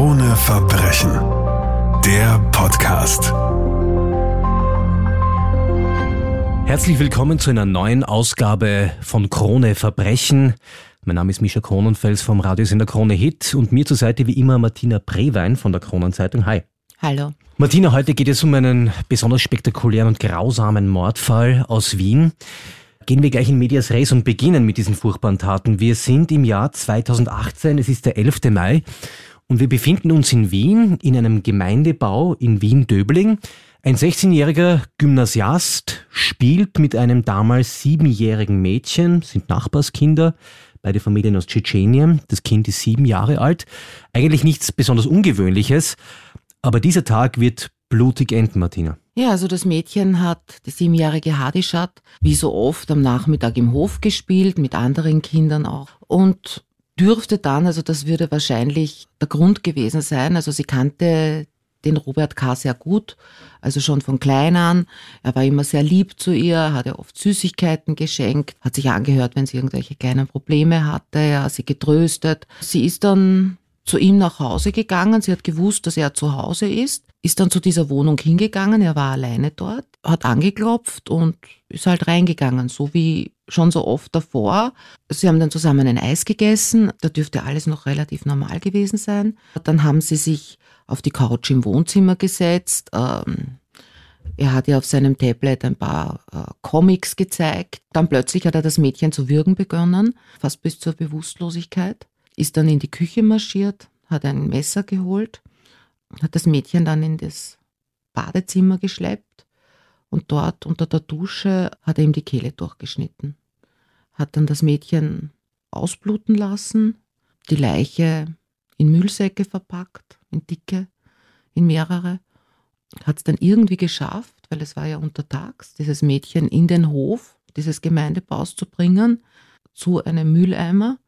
Krone Verbrechen. Der Podcast. Herzlich willkommen zu einer neuen Ausgabe von Krone Verbrechen. Mein Name ist Mischa Kronenfels vom Radiosender Krone Hit und mir zur Seite wie immer Martina Prewein von der Kronenzeitung. Hi. Hallo. Martina, heute geht es um einen besonders spektakulären und grausamen Mordfall aus Wien. Gehen wir gleich in Medias Res und beginnen mit diesen furchtbaren Taten. Wir sind im Jahr 2018, es ist der 11. Mai und wir befinden uns in Wien in einem Gemeindebau in Wien-Döbling. Ein 16-jähriger Gymnasiast spielt mit einem damals siebenjährigen Mädchen, sind Nachbarskinder, beide Familien aus Tschetschenien. Das Kind ist sieben Jahre alt. Eigentlich nichts besonders Ungewöhnliches, aber dieser Tag wird blutig enden, Martina. Ja, also das Mädchen hat, die siebenjährige Hadischat, wie so oft am Nachmittag im Hof gespielt, mit anderen Kindern auch. Und dürfte dann, also das würde wahrscheinlich der Grund gewesen sein, also sie kannte den Robert K. sehr gut, also schon von klein an. Er war immer sehr lieb zu ihr, hat ihr oft Süßigkeiten geschenkt, hat sich angehört, wenn sie irgendwelche kleinen Probleme hatte, ja, sie getröstet. Sie ist dann zu ihm nach Hause gegangen. Sie hat gewusst, dass er zu Hause ist, ist dann zu dieser Wohnung hingegangen. Er war alleine dort, hat angeklopft und ist halt reingegangen, so wie schon so oft davor. Sie haben dann zusammen ein Eis gegessen. Da dürfte alles noch relativ normal gewesen sein. Dann haben sie sich auf die Couch im Wohnzimmer gesetzt. Ähm, er hat ihr auf seinem Tablet ein paar äh, Comics gezeigt. Dann plötzlich hat er das Mädchen zu würgen begonnen, fast bis zur Bewusstlosigkeit ist dann in die Küche marschiert, hat ein Messer geholt, hat das Mädchen dann in das Badezimmer geschleppt und dort unter der Dusche hat er ihm die Kehle durchgeschnitten. Hat dann das Mädchen ausbluten lassen, die Leiche in Müllsäcke verpackt, in dicke, in mehrere, hat es dann irgendwie geschafft, weil es war ja untertags, dieses Mädchen in den Hof dieses Gemeindebaus zu bringen, zu einem Mülleimer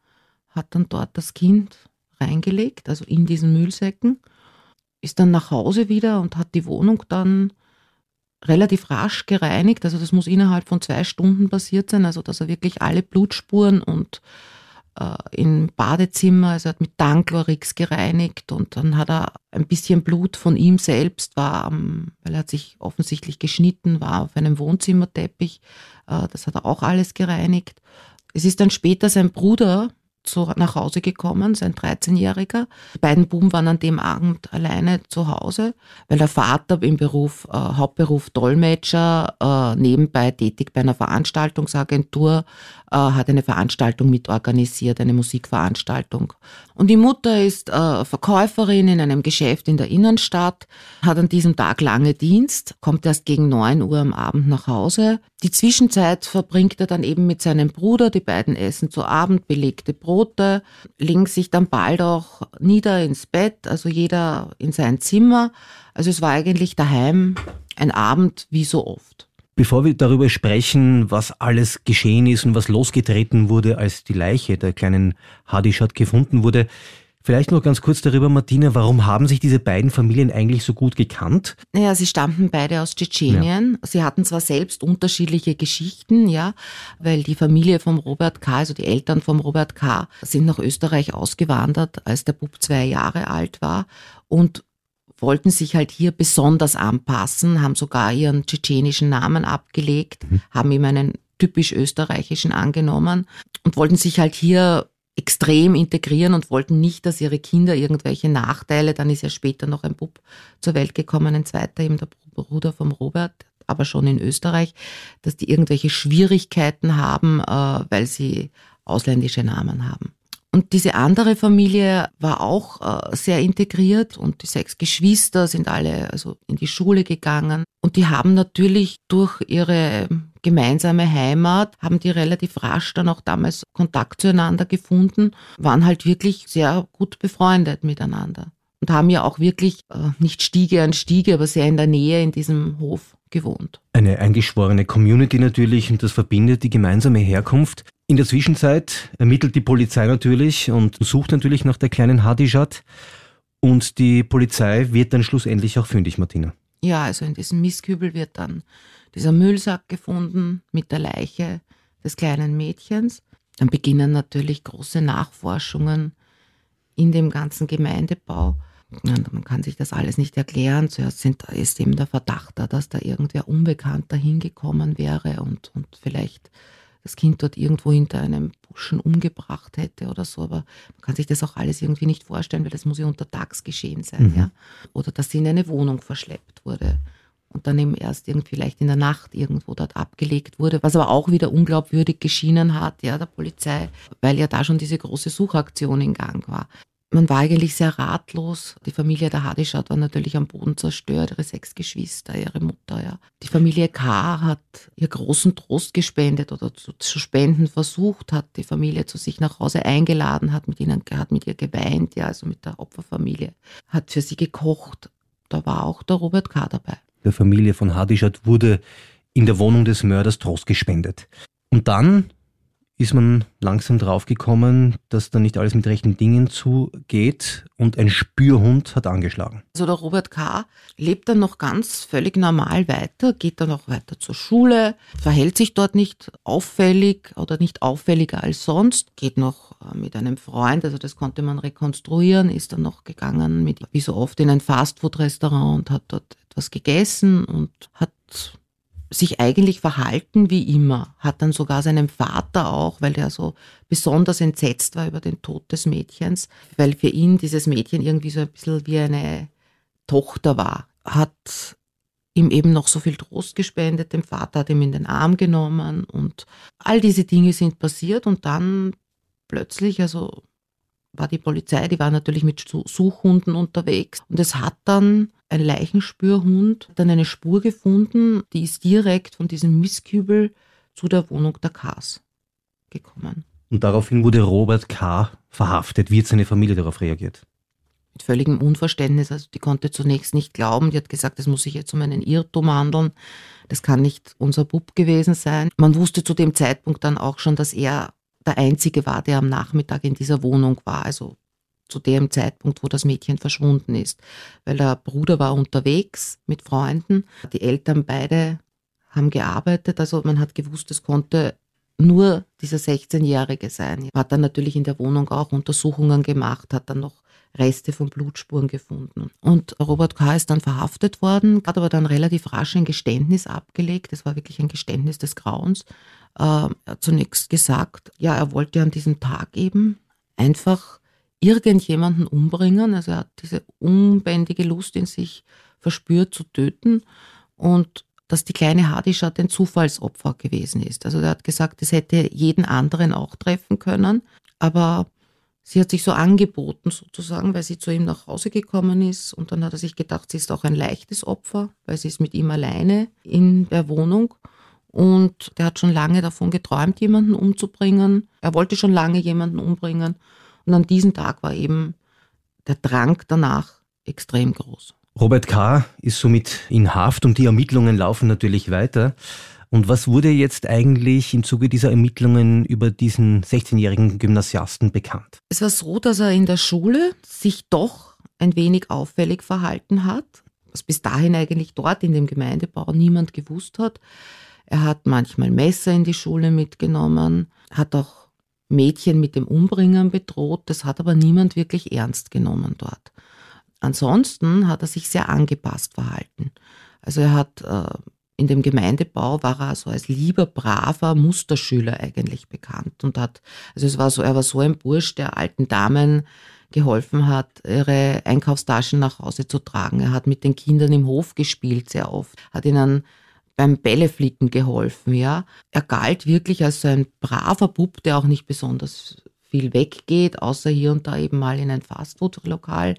hat dann dort das Kind reingelegt, also in diesen Müllsäcken, ist dann nach Hause wieder und hat die Wohnung dann relativ rasch gereinigt. Also das muss innerhalb von zwei Stunden passiert sein, also dass er wirklich alle Blutspuren und äh, im Badezimmer, also hat mit Danchlorix gereinigt und dann hat er ein bisschen Blut von ihm selbst, war am, weil er hat sich offensichtlich geschnitten, war auf einem Wohnzimmerteppich, äh, das hat er auch alles gereinigt. Es ist dann später sein Bruder, zu, nach Hause gekommen, sein 13-Jähriger. Die beiden Buben waren an dem Abend alleine zu Hause, weil der Vater im Beruf, äh, Hauptberuf Dolmetscher, äh, nebenbei tätig bei einer Veranstaltungsagentur, äh, hat eine Veranstaltung mitorganisiert, eine Musikveranstaltung. Und die Mutter ist äh, Verkäuferin in einem Geschäft in der Innenstadt, hat an diesem Tag lange Dienst, kommt erst gegen neun Uhr am Abend nach Hause. Die Zwischenzeit verbringt er dann eben mit seinem Bruder, die beiden essen zu Abend belegte Brote, legen sich dann bald auch nieder ins Bett, also jeder in sein Zimmer. Also es war eigentlich daheim ein Abend wie so oft. Bevor wir darüber sprechen, was alles geschehen ist und was losgetreten wurde, als die Leiche der kleinen Hadishat gefunden wurde, Vielleicht noch ganz kurz darüber, Martina, warum haben sich diese beiden Familien eigentlich so gut gekannt? Naja, sie stammten beide aus Tschetschenien. Ja. Sie hatten zwar selbst unterschiedliche Geschichten, ja, weil die Familie vom Robert K., also die Eltern vom Robert K., sind nach Österreich ausgewandert, als der Bub zwei Jahre alt war und wollten sich halt hier besonders anpassen, haben sogar ihren tschetschenischen Namen abgelegt, mhm. haben ihm einen typisch österreichischen angenommen und wollten sich halt hier extrem integrieren und wollten nicht, dass ihre Kinder irgendwelche Nachteile, dann ist ja später noch ein Bub zur Welt gekommen, ein zweiter eben der Bruder vom Robert, aber schon in Österreich, dass die irgendwelche Schwierigkeiten haben, äh, weil sie ausländische Namen haben. Und diese andere Familie war auch äh, sehr integriert und die sechs Geschwister sind alle also in die Schule gegangen. Und die haben natürlich durch ihre gemeinsame Heimat, haben die relativ rasch dann auch damals Kontakt zueinander gefunden, waren halt wirklich sehr gut befreundet miteinander. Und haben ja auch wirklich äh, nicht Stiege an Stiege, aber sehr in der Nähe in diesem Hof gewohnt. Eine eingeschworene Community natürlich und das verbindet die gemeinsame Herkunft. In der Zwischenzeit ermittelt die Polizei natürlich und sucht natürlich nach der kleinen Hadijat und die Polizei wird dann schlussendlich auch fündig, Martina. Ja, also in diesem Mistkübel wird dann dieser Müllsack gefunden mit der Leiche des kleinen Mädchens. Dann beginnen natürlich große Nachforschungen in dem ganzen Gemeindebau. man kann sich das alles nicht erklären. Zuerst sind, ist eben der Verdacht da, dass da irgendwer Unbekannter hingekommen wäre und, und vielleicht das Kind dort irgendwo hinter einem Buschen umgebracht hätte oder so. Aber man kann sich das auch alles irgendwie nicht vorstellen, weil das muss ja untertags geschehen sein. Mhm. Ja? Oder dass sie in eine Wohnung verschleppt wurde und dann eben erst irgendwie vielleicht in der Nacht irgendwo dort abgelegt wurde, was aber auch wieder unglaubwürdig geschienen hat, ja, der Polizei, weil ja da schon diese große Suchaktion in Gang war man war eigentlich sehr ratlos. Die Familie der Hadischat war natürlich am Boden zerstört, ihre sechs Geschwister, ihre Mutter. Ja. Die Familie K. hat ihr großen Trost gespendet oder zu, zu, spenden versucht, hat die Familie zu sich nach Hause eingeladen, hat mit ihnen, hat mit ihr geweint, ja, also mit der Opferfamilie, hat für sie gekocht. Da war auch der Robert K. dabei. Der Familie von Hadischat wurde in der Wohnung des Mörders Trost gespendet. Und dann ist man langsam draufgekommen, dass da nicht alles mit rechten Dingen zugeht und ein Spürhund hat angeschlagen. Also der Robert K. lebt dann noch ganz völlig normal weiter, geht dann auch weiter zur Schule, verhält sich dort nicht auffällig oder nicht auffälliger als sonst, geht noch äh, mit einem Freund, also das konnte man rekonstruieren, ist dann noch gegangen mit, wie so oft in ein Fastfood-Restaurant und hat dort etwas gegessen und hat sich eigentlich verhalten wie immer, hat dann sogar seinem Vater auch, weil der so besonders entsetzt war über den Tod des Mädchens, weil für ihn dieses Mädchen irgendwie so ein bisschen wie eine Tochter war, hat ihm eben noch so viel Trost gespendet, dem Vater hat ihm in den Arm genommen und all diese Dinge sind passiert und dann plötzlich, also war die Polizei, die war natürlich mit Suchhunden unterwegs und es hat dann ein Leichenspürhund dann eine Spur gefunden, die ist direkt von diesem Mistkübel zu der Wohnung der Kars gekommen. Und daraufhin wurde Robert K. verhaftet. Wie hat seine Familie darauf reagiert? Mit völligem Unverständnis. Also die konnte zunächst nicht glauben. Die hat gesagt, es muss sich jetzt um einen Irrtum handeln. Das kann nicht unser Bub gewesen sein. Man wusste zu dem Zeitpunkt dann auch schon, dass er der Einzige war, der am Nachmittag in dieser Wohnung war. Also zu dem Zeitpunkt, wo das Mädchen verschwunden ist. Weil der Bruder war unterwegs mit Freunden. Die Eltern beide haben gearbeitet. Also man hat gewusst, es konnte nur dieser 16-Jährige sein. Hat dann natürlich in der Wohnung auch Untersuchungen gemacht, hat dann noch Reste von Blutspuren gefunden. Und Robert K. ist dann verhaftet worden, hat aber dann relativ rasch ein Geständnis abgelegt. Es war wirklich ein Geständnis des Grauens. Äh, er hat zunächst gesagt, ja, er wollte an diesem Tag eben einfach irgendjemanden umbringen. Also er hat diese unbändige Lust in sich verspürt zu töten und dass die kleine Hadischat ein Zufallsopfer gewesen ist. Also er hat gesagt, es hätte jeden anderen auch treffen können, aber sie hat sich so angeboten sozusagen, weil sie zu ihm nach Hause gekommen ist und dann hat er sich gedacht, sie ist auch ein leichtes Opfer, weil sie ist mit ihm alleine in der Wohnung und der hat schon lange davon geträumt, jemanden umzubringen. Er wollte schon lange jemanden umbringen und an diesem Tag war eben der Drang danach extrem groß. Robert K. ist somit in Haft und die Ermittlungen laufen natürlich weiter. Und was wurde jetzt eigentlich im Zuge dieser Ermittlungen über diesen 16-jährigen Gymnasiasten bekannt? Es war so, dass er in der Schule sich doch ein wenig auffällig verhalten hat, was bis dahin eigentlich dort in dem Gemeindebau niemand gewusst hat. Er hat manchmal Messer in die Schule mitgenommen, hat auch Mädchen mit dem Umbringen bedroht. Das hat aber niemand wirklich ernst genommen dort. Ansonsten hat er sich sehr angepasst verhalten. Also er hat äh, in dem Gemeindebau war er so als lieber, braver Musterschüler eigentlich bekannt und hat, also es war so, er war so ein Bursch, der alten Damen geholfen hat, ihre Einkaufstaschen nach Hause zu tragen. Er hat mit den Kindern im Hof gespielt sehr oft, hat ihnen beim Bälleflicken geholfen, ja. Er galt wirklich als so ein braver Bub, der auch nicht besonders viel weggeht, außer hier und da eben mal in ein Fastfood-Lokal,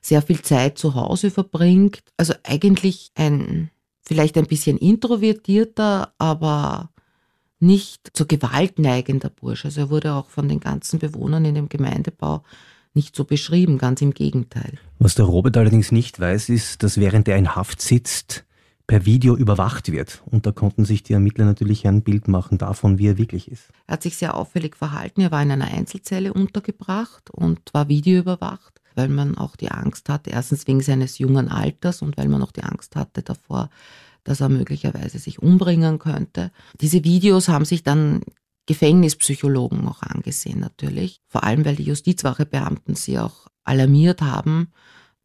sehr viel Zeit zu Hause verbringt. Also eigentlich ein vielleicht ein bisschen introvertierter, aber nicht zur Gewalt neigender Bursch. Also er wurde auch von den ganzen Bewohnern in dem Gemeindebau nicht so beschrieben, ganz im Gegenteil. Was der Robert allerdings nicht weiß, ist, dass während er in Haft sitzt, per Video überwacht wird. Und da konnten sich die Ermittler natürlich ein Bild machen davon, wie er wirklich ist. Er hat sich sehr auffällig verhalten. Er war in einer Einzelzelle untergebracht und war videoüberwacht, weil man auch die Angst hatte, erstens wegen seines jungen Alters und weil man auch die Angst hatte davor, dass er möglicherweise sich umbringen könnte. Diese Videos haben sich dann Gefängnispsychologen auch angesehen natürlich, vor allem weil die Justizwachebeamten sie auch alarmiert haben,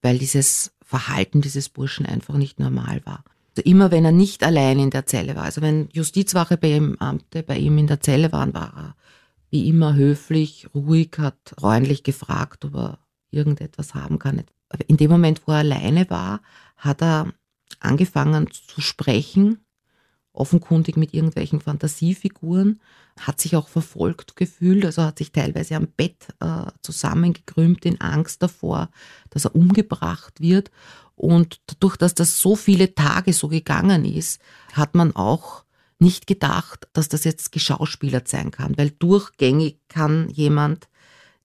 weil dieses Verhalten dieses Burschen einfach nicht normal war. Also immer wenn er nicht allein in der Zelle war, also wenn Justizwache bei ihm Amte bei ihm in der Zelle waren, war er wie immer höflich, ruhig, hat freundlich gefragt, ob er irgendetwas haben kann. In dem Moment, wo er alleine war, hat er angefangen zu sprechen, offenkundig mit irgendwelchen Fantasiefiguren, hat sich auch verfolgt gefühlt, also hat sich teilweise am Bett äh, zusammengekrümmt in Angst davor, dass er umgebracht wird. Und dadurch, dass das so viele Tage so gegangen ist, hat man auch nicht gedacht, dass das jetzt geschauspielert sein kann, weil durchgängig kann jemand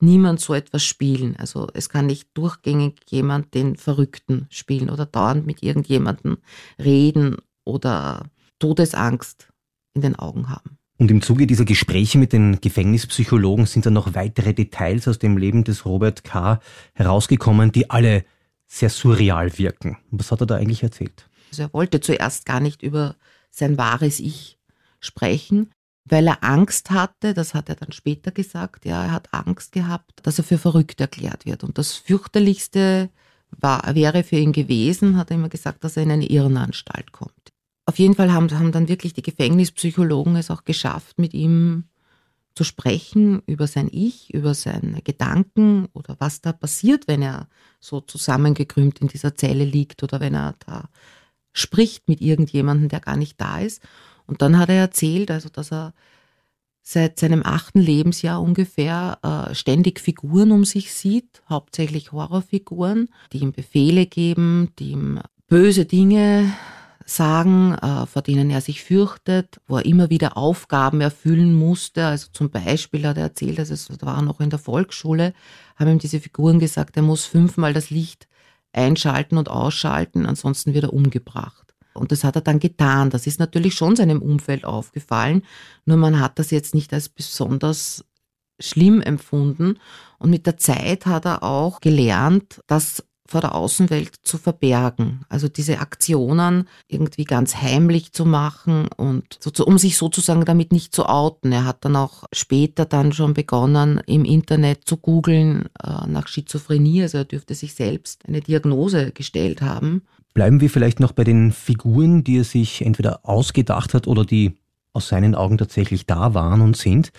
niemand so etwas spielen. Also es kann nicht durchgängig jemand den Verrückten spielen oder dauernd mit irgendjemandem reden oder Todesangst in den Augen haben. Und im Zuge dieser Gespräche mit den Gefängnispsychologen sind dann noch weitere Details aus dem Leben des Robert K. herausgekommen, die alle sehr surreal wirken. Was hat er da eigentlich erzählt? Also er wollte zuerst gar nicht über sein wahres Ich sprechen, weil er Angst hatte, das hat er dann später gesagt, ja, er hat Angst gehabt, dass er für verrückt erklärt wird. Und das fürchterlichste war, wäre für ihn gewesen, hat er immer gesagt, dass er in eine Irrenanstalt kommt. Auf jeden Fall haben, haben dann wirklich die Gefängnispsychologen es auch geschafft, mit ihm zu sprechen über sein Ich, über seine Gedanken oder was da passiert, wenn er so zusammengekrümmt in dieser Zelle liegt oder wenn er da spricht mit irgendjemandem, der gar nicht da ist. Und dann hat er erzählt, also dass er seit seinem achten Lebensjahr ungefähr äh, ständig Figuren um sich sieht, hauptsächlich Horrorfiguren, die ihm Befehle geben, die ihm böse Dinge sagen, äh, vor denen er sich fürchtet, wo er immer wieder Aufgaben erfüllen musste. Also zum Beispiel hat er erzählt, dass es war noch in der Volksschule, haben ihm diese Figuren gesagt, er muss fünfmal das Licht einschalten und ausschalten, ansonsten wird er umgebracht. Und das hat er dann getan. Das ist natürlich schon seinem Umfeld aufgefallen. Nur man hat das jetzt nicht als besonders schlimm empfunden. Und mit der Zeit hat er auch gelernt, das vor der Außenwelt zu verbergen. Also diese Aktionen irgendwie ganz heimlich zu machen und so, um sich sozusagen damit nicht zu outen. Er hat dann auch später dann schon begonnen, im Internet zu googeln äh, nach Schizophrenie. Also er dürfte sich selbst eine Diagnose gestellt haben. Bleiben wir vielleicht noch bei den Figuren, die er sich entweder ausgedacht hat oder die aus seinen Augen tatsächlich da waren und sind.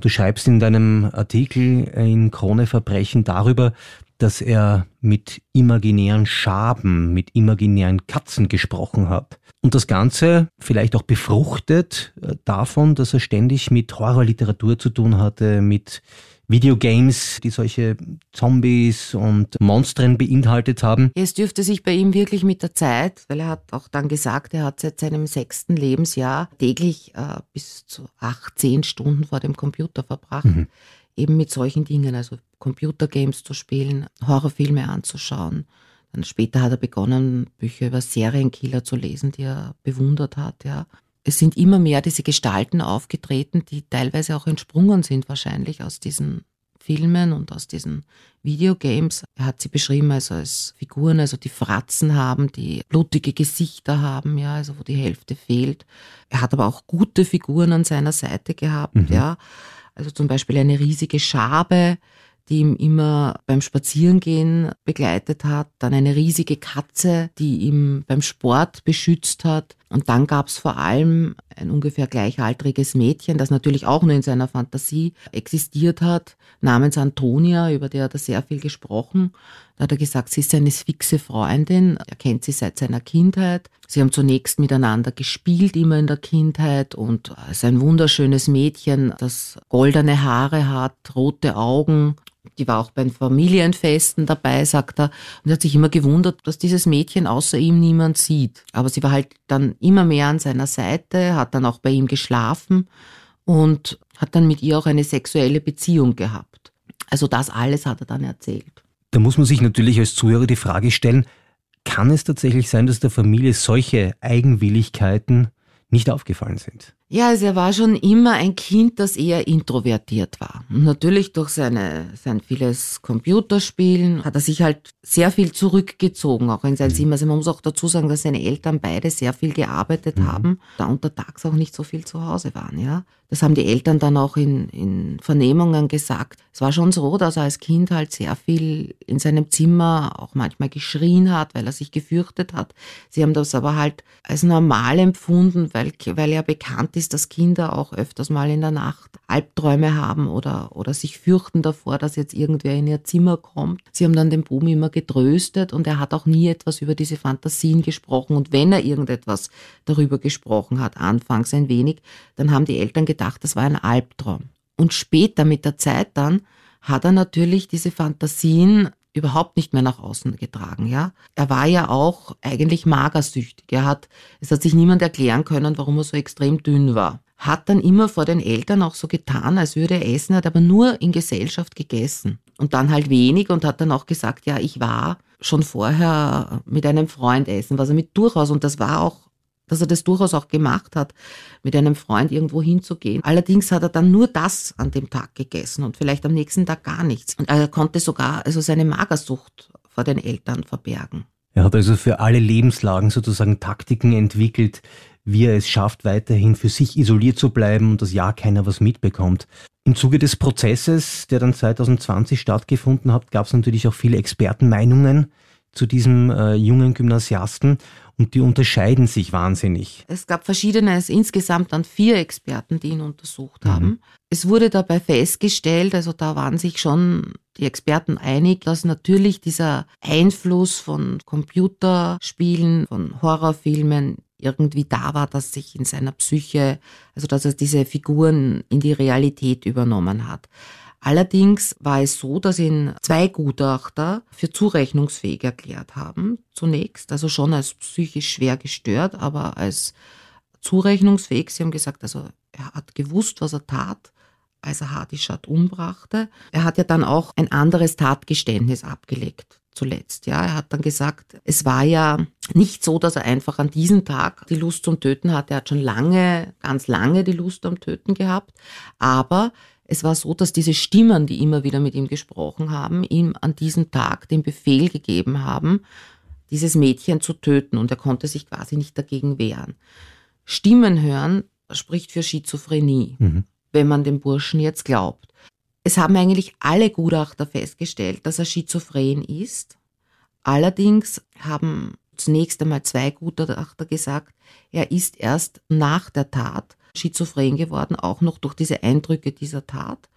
Du schreibst in deinem Artikel in Krone Verbrechen darüber, dass er mit imaginären Schaben, mit imaginären Katzen gesprochen hat. Und das Ganze vielleicht auch befruchtet äh, davon, dass er ständig mit Horrorliteratur zu tun hatte, mit Videogames, die solche Zombies und Monstern beinhaltet haben. Es dürfte sich bei ihm wirklich mit der Zeit, weil er hat auch dann gesagt, er hat seit seinem sechsten Lebensjahr täglich äh, bis zu acht, zehn Stunden vor dem Computer verbracht. Mhm. Eben mit solchen Dingen, also Computergames zu spielen, Horrorfilme anzuschauen. Dann später hat er begonnen, Bücher über Serienkiller zu lesen, die er bewundert hat, ja es sind immer mehr diese Gestalten aufgetreten, die teilweise auch entsprungen sind wahrscheinlich aus diesen Filmen und aus diesen Videogames. Er hat sie beschrieben also als Figuren, also die Fratzen haben, die blutige Gesichter haben, ja, also wo die Hälfte fehlt. Er hat aber auch gute Figuren an seiner Seite gehabt, mhm. ja. Also zum Beispiel eine riesige Schabe, die ihm immer beim Spazierengehen begleitet hat, dann eine riesige Katze, die ihm beim Sport beschützt hat. Und dann gab es vor allem ein ungefähr gleichaltriges Mädchen, das natürlich auch nur in seiner Fantasie existiert hat, namens Antonia, über die hat er sehr viel gesprochen. Da hat er gesagt, sie ist seine fixe Freundin, er kennt sie seit seiner Kindheit. Sie haben zunächst miteinander gespielt, immer in der Kindheit, und ist ein wunderschönes Mädchen, das goldene Haare hat, rote Augen die war auch bei Familienfesten dabei, sagt er. Und er hat sich immer gewundert, dass dieses Mädchen außer ihm niemand sieht. Aber sie war halt dann immer mehr an seiner Seite, hat dann auch bei ihm geschlafen und hat dann mit ihr auch eine sexuelle Beziehung gehabt. Also das alles hat er dann erzählt. Da muss man sich natürlich als Zuhörer die Frage stellen, kann es tatsächlich sein, dass der Familie solche Eigenwilligkeiten nicht aufgefallen sind? Ja, also er war schon immer ein Kind, das eher introvertiert war. Und natürlich durch seine, sein vieles Computerspielen hat er sich halt sehr viel zurückgezogen, auch in sein mhm. Zimmer. Also man muss auch dazu sagen, dass seine Eltern beide sehr viel gearbeitet mhm. haben, da untertags auch nicht so viel zu Hause waren, ja. Das haben die Eltern dann auch in, in Vernehmungen gesagt. Es war schon so, dass er als Kind halt sehr viel in seinem Zimmer auch manchmal geschrien hat, weil er sich gefürchtet hat. Sie haben das aber halt als normal empfunden, weil, weil ja bekannt ist, dass Kinder auch öfters mal in der Nacht Albträume haben oder, oder sich fürchten davor, dass jetzt irgendwer in ihr Zimmer kommt. Sie haben dann den Buben immer getröstet und er hat auch nie etwas über diese Fantasien gesprochen. Und wenn er irgendetwas darüber gesprochen hat, anfangs ein wenig, dann haben die Eltern gedacht, das war ein Albtraum. Und später mit der Zeit dann hat er natürlich diese Fantasien überhaupt nicht mehr nach außen getragen, ja. Er war ja auch eigentlich magersüchtig. Er hat, es hat sich niemand erklären können, warum er so extrem dünn war. Hat dann immer vor den Eltern auch so getan, als würde er essen, hat aber nur in Gesellschaft gegessen. Und dann halt wenig und hat dann auch gesagt, ja, ich war schon vorher mit einem Freund essen, was er mit durchaus, und das war auch dass er das durchaus auch gemacht hat, mit einem Freund irgendwo hinzugehen. Allerdings hat er dann nur das an dem Tag gegessen und vielleicht am nächsten Tag gar nichts. Und er konnte sogar also seine Magersucht vor den Eltern verbergen. Er hat also für alle Lebenslagen sozusagen Taktiken entwickelt, wie er es schafft, weiterhin für sich isoliert zu bleiben und dass ja keiner was mitbekommt. Im Zuge des Prozesses, der dann 2020 stattgefunden hat, gab es natürlich auch viele Expertenmeinungen zu diesem äh, jungen Gymnasiasten und die unterscheiden sich wahnsinnig. Es gab verschiedene, also insgesamt dann vier Experten, die ihn untersucht haben. Mhm. Es wurde dabei festgestellt, also da waren sich schon die Experten einig, dass natürlich dieser Einfluss von Computerspielen, von Horrorfilmen irgendwie da war, dass sich in seiner Psyche, also dass er diese Figuren in die Realität übernommen hat. Allerdings war es so, dass ihn zwei Gutachter für zurechnungsfähig erklärt haben, zunächst, also schon als psychisch schwer gestört, aber als zurechnungsfähig. Sie haben gesagt, also er hat gewusst, was er tat, als er Hardishat umbrachte. Er hat ja dann auch ein anderes Tatgeständnis abgelegt zuletzt. Ja, er hat dann gesagt, es war ja nicht so, dass er einfach an diesem Tag die Lust zum Töten hatte. Er hat schon lange, ganz lange die Lust am Töten gehabt. Aber es war so, dass diese Stimmen, die immer wieder mit ihm gesprochen haben, ihm an diesem Tag den Befehl gegeben haben, dieses Mädchen zu töten und er konnte sich quasi nicht dagegen wehren. Stimmen hören spricht für Schizophrenie, mhm. wenn man dem Burschen jetzt glaubt. Es haben eigentlich alle Gutachter festgestellt, dass er schizophren ist. Allerdings haben zunächst einmal zwei Gutachter gesagt, er ist erst nach der Tat schizophren geworden, auch noch durch diese Eindrücke dieser Tat,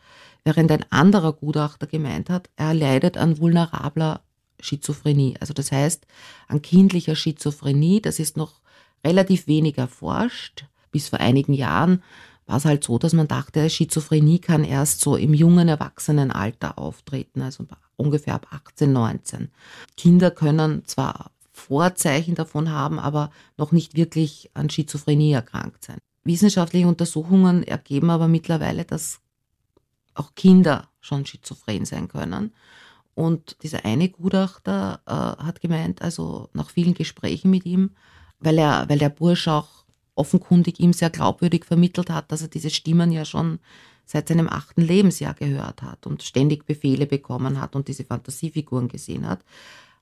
während ein anderer Gutachter gemeint hat, er leidet an vulnerabler Schizophrenie. Also das heißt, an kindlicher Schizophrenie, das ist noch relativ wenig erforscht. Bis vor einigen Jahren war es halt so, dass man dachte, Schizophrenie kann erst so im jungen Erwachsenenalter auftreten, also ungefähr ab 18, 19. Kinder können zwar Vorzeichen davon haben, aber noch nicht wirklich an Schizophrenie erkrankt sein. Wissenschaftliche Untersuchungen ergeben aber mittlerweile, dass auch Kinder schon schizophren sein können. Und dieser eine Gutachter äh, hat gemeint, also nach vielen Gesprächen mit ihm, weil er, weil der Bursch auch offenkundig ihm sehr glaubwürdig vermittelt hat, dass er diese Stimmen ja schon seit seinem achten Lebensjahr gehört hat und ständig Befehle bekommen hat und diese Fantasiefiguren gesehen hat,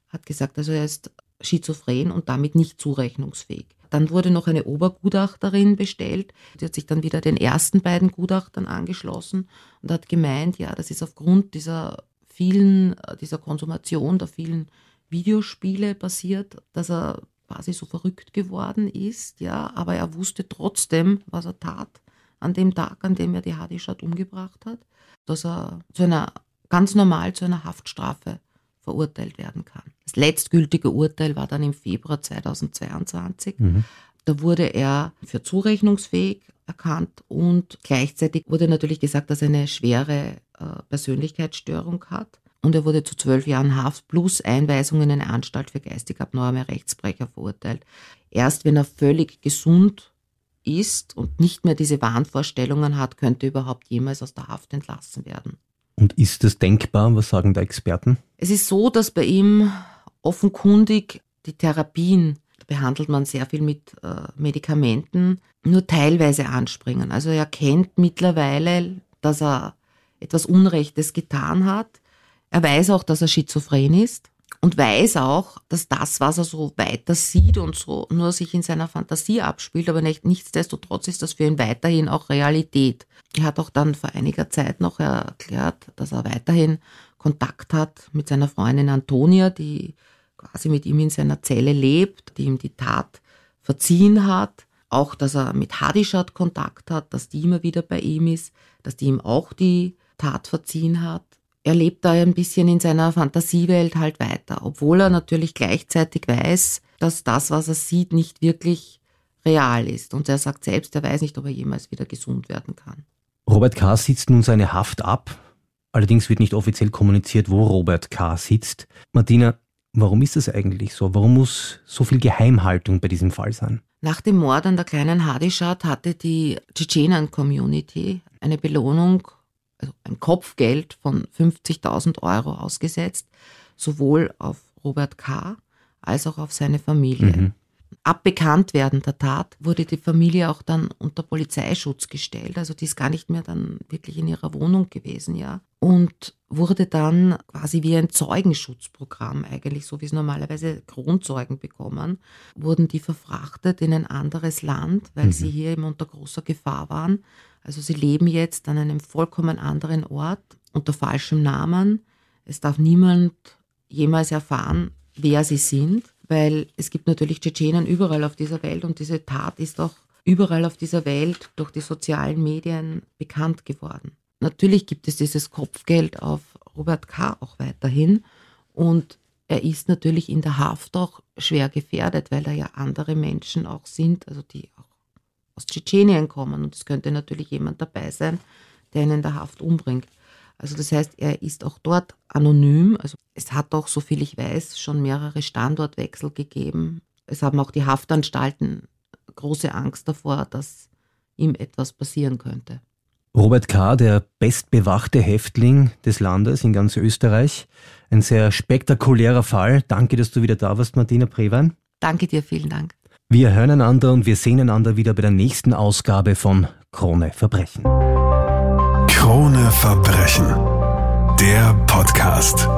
hat gesagt, also er ist schizophren und damit nicht zurechnungsfähig. Dann wurde noch eine Obergutachterin bestellt. Die hat sich dann wieder den ersten beiden Gutachtern angeschlossen und hat gemeint, ja, das ist aufgrund dieser vielen, dieser Konsumation der vielen Videospiele passiert, dass er quasi so verrückt geworden ist, ja, aber er wusste trotzdem, was er tat an dem Tag, an dem er die Hadishat umgebracht hat, dass er zu einer ganz normal zu einer Haftstrafe verurteilt werden kann. Das letztgültige Urteil war dann im Februar 2022. Mhm. Da wurde er für zurechnungsfähig erkannt und gleichzeitig wurde natürlich gesagt, dass er eine schwere äh, Persönlichkeitsstörung hat. Und er wurde zu zwölf Jahren Haft plus Einweisung in eine Anstalt für geistig abnorme Rechtsbrecher verurteilt. Erst wenn er völlig gesund ist und nicht mehr diese Wahnvorstellungen hat, könnte er überhaupt jemals aus der Haft entlassen werden. Und ist das denkbar? Was sagen da Experten? Es ist so, dass bei ihm offenkundig die Therapien Da behandelt man sehr viel mit äh, Medikamenten, nur teilweise anspringen. Also er kennt mittlerweile, dass er etwas Unrechtes getan hat. Er weiß auch, dass er schizophren ist und weiß auch, dass das, was er so weiter sieht und so nur sich in seiner Fantasie abspielt, aber nicht, nichtsdestotrotz ist das für ihn weiterhin auch Realität. Er hat auch dann vor einiger Zeit noch erklärt, dass er weiterhin Kontakt hat mit seiner Freundin Antonia, die quasi mit ihm in seiner Zelle lebt, die ihm die Tat verziehen hat. Auch, dass er mit Hadishat Kontakt hat, dass die immer wieder bei ihm ist, dass die ihm auch die Tat verziehen hat. Er lebt da ein bisschen in seiner Fantasiewelt halt weiter, obwohl er natürlich gleichzeitig weiß, dass das, was er sieht, nicht wirklich real ist. Und er sagt selbst, er weiß nicht, ob er jemals wieder gesund werden kann. Robert K. sitzt nun seine Haft ab. Allerdings wird nicht offiziell kommuniziert, wo Robert K. sitzt. Martina, warum ist das eigentlich so? Warum muss so viel Geheimhaltung bei diesem Fall sein? Nach dem Mord an der kleinen Hadishat hatte die Tschetschenen-Community eine Belohnung, also ein Kopfgeld von 50.000 Euro ausgesetzt, sowohl auf Robert K. als auch auf seine Familie. Mhm ab Bekanntwerden der Tat wurde die Familie auch dann unter Polizeischutz gestellt. Also die ist gar nicht mehr dann wirklich in ihrer Wohnung gewesen, ja. Und wurde dann quasi wie ein Zeugenschutzprogramm eigentlich, so wie es normalerweise Kronzeugen bekommen, wurden die verfrachtet in ein anderes Land, weil mhm. sie hier eben unter großer Gefahr waren. Also sie leben jetzt an einem vollkommen anderen Ort unter falschem Namen. Es darf niemand jemals erfahren, wer sie sind weil es gibt natürlich Tschetschenen überall auf dieser Welt und diese Tat ist auch überall auf dieser Welt durch die sozialen Medien bekannt geworden. Natürlich gibt es dieses Kopfgeld auf Robert K. auch weiterhin und er ist natürlich in der Haft auch schwer gefährdet, weil da ja andere Menschen auch sind, also die auch aus Tschetschenien kommen und es könnte natürlich jemand dabei sein, der ihn in der Haft umbringt. Also das heißt, er ist auch dort anonym. Also es hat auch, soviel ich weiß, schon mehrere Standortwechsel gegeben. Es haben auch die Haftanstalten große Angst davor, dass ihm etwas passieren könnte. Robert K., der bestbewachte Häftling des Landes in ganz Österreich. Ein sehr spektakulärer Fall. Danke, dass du wieder da warst, Martina Prewein. Danke dir, vielen Dank. Wir hören einander und wir sehen einander wieder bei der nächsten Ausgabe von Krone Verbrechen. Krone Verbrechen. Der Podcast.